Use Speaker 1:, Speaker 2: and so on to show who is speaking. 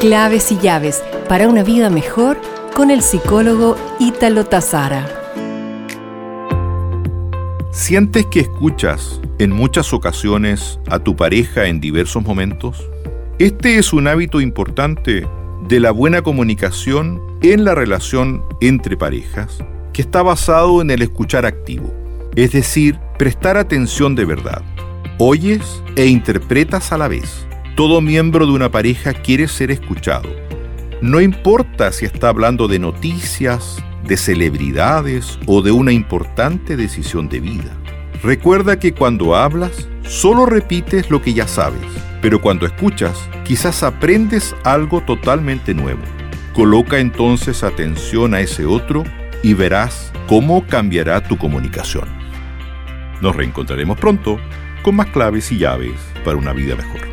Speaker 1: Claves y llaves para una vida mejor con el psicólogo Ítalo Tazara.
Speaker 2: ¿Sientes que escuchas en muchas ocasiones a tu pareja en diversos momentos? Este es un hábito importante de la buena comunicación en la relación entre parejas que está basado en el escuchar activo, es decir, prestar atención de verdad. Oyes e interpretas a la vez. Todo miembro de una pareja quiere ser escuchado. No importa si está hablando de noticias, de celebridades o de una importante decisión de vida. Recuerda que cuando hablas, solo repites lo que ya sabes, pero cuando escuchas, quizás aprendes algo totalmente nuevo. Coloca entonces atención a ese otro y verás cómo cambiará tu comunicación. Nos reencontraremos pronto con más claves y llaves para una vida mejor.